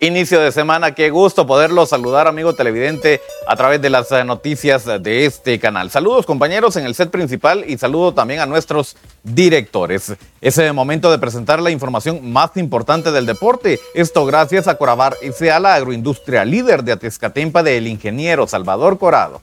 Inicio de semana, qué gusto poderlo saludar, amigo televidente, a través de las eh, noticias de este canal. Saludos, compañeros, en el set principal y saludo también a nuestros directores. Es el momento de presentar la información más importante del deporte. Esto gracias a Corabar S.A., la agroindustria líder de Atezcatempa del ingeniero Salvador Corado.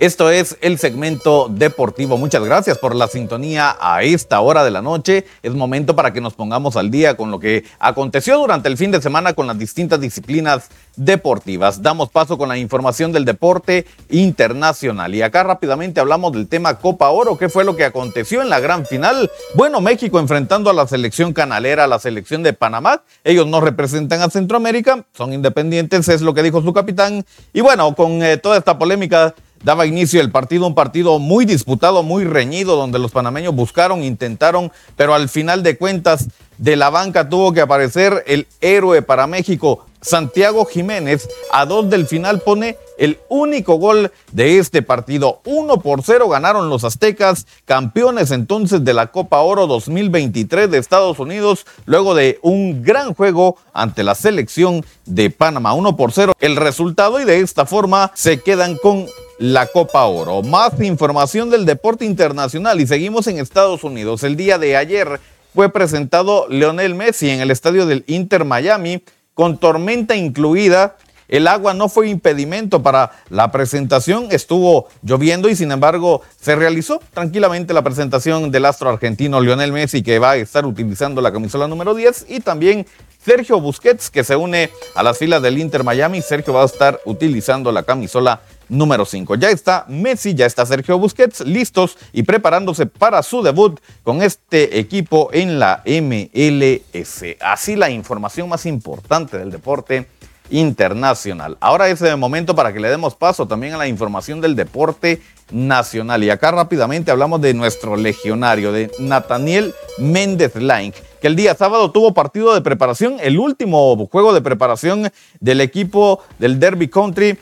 Esto es el segmento deportivo. Muchas gracias por la sintonía a esta hora de la noche. Es momento para que nos pongamos al día con lo que aconteció durante el fin de semana con las distintas disciplinas deportivas. Damos paso con la información del deporte internacional. Y acá rápidamente hablamos del tema Copa Oro. ¿Qué fue lo que aconteció en la gran final? Bueno, México enfrentando a la selección canalera, a la selección de Panamá. Ellos no representan a Centroamérica, son independientes, es lo que dijo su capitán. Y bueno, con eh, toda esta polémica daba inicio el partido, un partido muy disputado, muy reñido, donde los panameños buscaron, intentaron, pero al final de cuentas de la banca tuvo que aparecer el héroe para México, Santiago Jiménez, a dos del final pone el único gol de este partido. Uno por cero ganaron los aztecas, campeones entonces de la Copa Oro 2023 de Estados Unidos, luego de un gran juego ante la selección de Panamá. Uno por cero el resultado y de esta forma se quedan con la Copa Oro. Más información del deporte internacional y seguimos en Estados Unidos. El día de ayer fue presentado Leonel Messi en el estadio del Inter Miami con tormenta incluida. El agua no fue impedimento para la presentación, estuvo lloviendo y sin embargo se realizó tranquilamente la presentación del astro argentino Lionel Messi que va a estar utilizando la camisola número 10 y también Sergio Busquets que se une a las filas del Inter Miami. Sergio va a estar utilizando la camisola número 5. Ya está Messi, ya está Sergio Busquets listos y preparándose para su debut con este equipo en la MLS. Así la información más importante del deporte internacional. Ahora es el momento para que le demos paso también a la información del deporte nacional. Y acá rápidamente hablamos de nuestro legionario, de Nathaniel Méndez Lain, que el día sábado tuvo partido de preparación, el último juego de preparación del equipo del Derby Country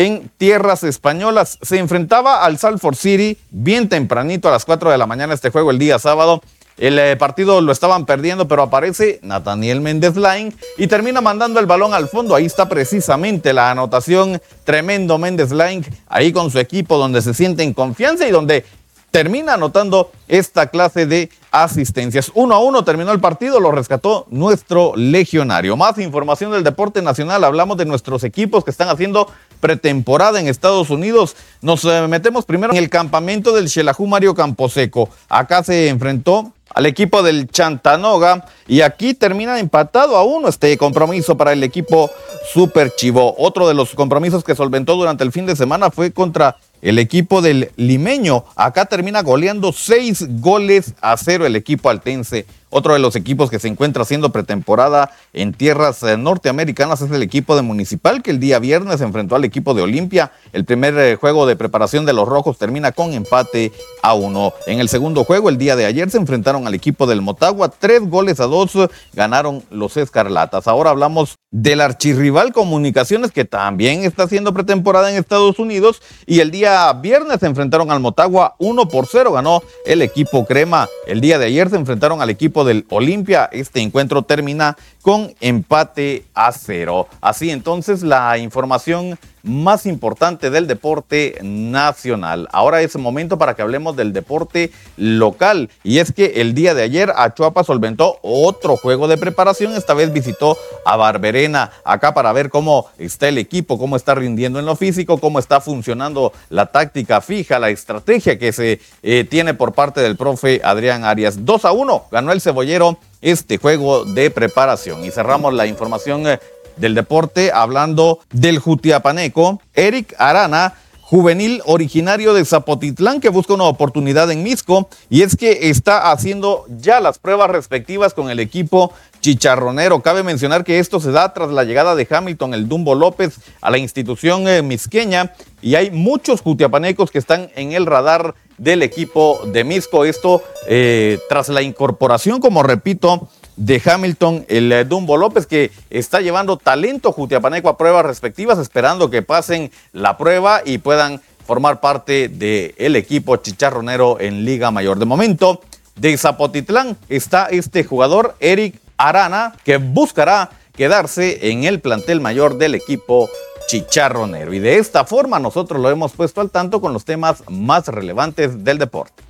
en tierras españolas. Se enfrentaba al Salford City bien tempranito a las 4 de la mañana este juego el día sábado. El eh, partido lo estaban perdiendo, pero aparece Nathaniel Méndez Line y termina mandando el balón al fondo. Ahí está precisamente la anotación. Tremendo Méndez Line ahí con su equipo donde se siente en confianza y donde termina anotando esta clase de asistencias. Uno a uno terminó el partido, lo rescató nuestro legionario. Más información del deporte nacional, hablamos de nuestros equipos que están haciendo pretemporada en Estados Unidos. Nos eh, metemos primero en el campamento del Xelajú Mario Camposeco. Acá se enfrentó al equipo del Chantanoga y aquí termina empatado a uno este compromiso para el equipo Super Chivo. Otro de los compromisos que solventó durante el fin de semana fue contra el equipo del limeño. Acá termina goleando seis goles a cero el equipo altense. Otro de los equipos que se encuentra haciendo pretemporada en tierras eh, norteamericanas es el equipo de Municipal, que el día viernes enfrentó al equipo de Olimpia. El primer eh, juego de preparación de los Rojos termina con empate a uno. En el segundo juego, el día de ayer, se enfrentaron al equipo del Motagua. Tres goles a dos ganaron los Escarlatas. Ahora hablamos del archirrival Comunicaciones, que también está haciendo pretemporada en Estados Unidos. Y el día viernes se enfrentaron al Motagua. Uno por cero ganó el equipo Crema. El día de ayer se enfrentaron al equipo del Olimpia. Este encuentro termina con empate a cero. Así entonces la información más importante del deporte nacional. Ahora es momento para que hablemos del deporte local. Y es que el día de ayer Achuapa solventó otro juego de preparación. Esta vez visitó a Barberena acá para ver cómo está el equipo, cómo está rindiendo en lo físico, cómo está funcionando la táctica fija, la estrategia que se eh, tiene por parte del profe Adrián Arias. 2 a 1 ganó el cebollero este juego de preparación. Y cerramos la información eh, del deporte hablando del Jutiapaneco. Eric Arana juvenil originario de Zapotitlán que busca una oportunidad en Misco y es que está haciendo ya las pruebas respectivas con el equipo chicharronero. Cabe mencionar que esto se da tras la llegada de Hamilton, el Dumbo López, a la institución eh, misqueña y hay muchos jutiapanecos que están en el radar del equipo de Misco. Esto eh, tras la incorporación, como repito, de Hamilton, el eh, Dumbo López, que está llevando talento jutiapaneco a pruebas respectivas, esperando que pasen la prueba y puedan formar parte del equipo chicharronero en Liga Mayor. De momento, de Zapotitlán está este jugador, Eric Arana, que buscará quedarse en el plantel mayor del equipo chicharronero. Y de esta forma nosotros lo hemos puesto al tanto con los temas más relevantes del deporte.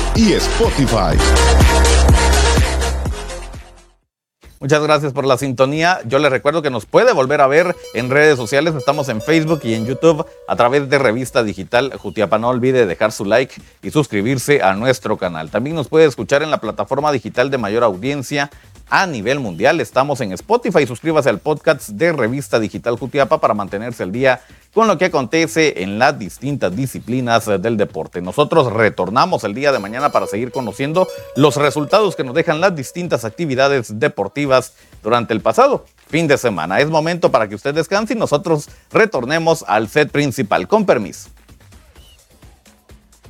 y Spotify. Muchas gracias por la sintonía. Yo les recuerdo que nos puede volver a ver en redes sociales. Estamos en Facebook y en YouTube a través de Revista Digital Jutiapa. No olvide dejar su like y suscribirse a nuestro canal. También nos puede escuchar en la plataforma digital de mayor audiencia a nivel mundial. Estamos en Spotify. Suscríbase al podcast de Revista Digital Jutiapa para mantenerse al día con lo que acontece en las distintas disciplinas del deporte. Nosotros retornamos el día de mañana para seguir conociendo los resultados que nos dejan las distintas actividades deportivas durante el pasado fin de semana. Es momento para que usted descanse y nosotros retornemos al set principal. Con permiso.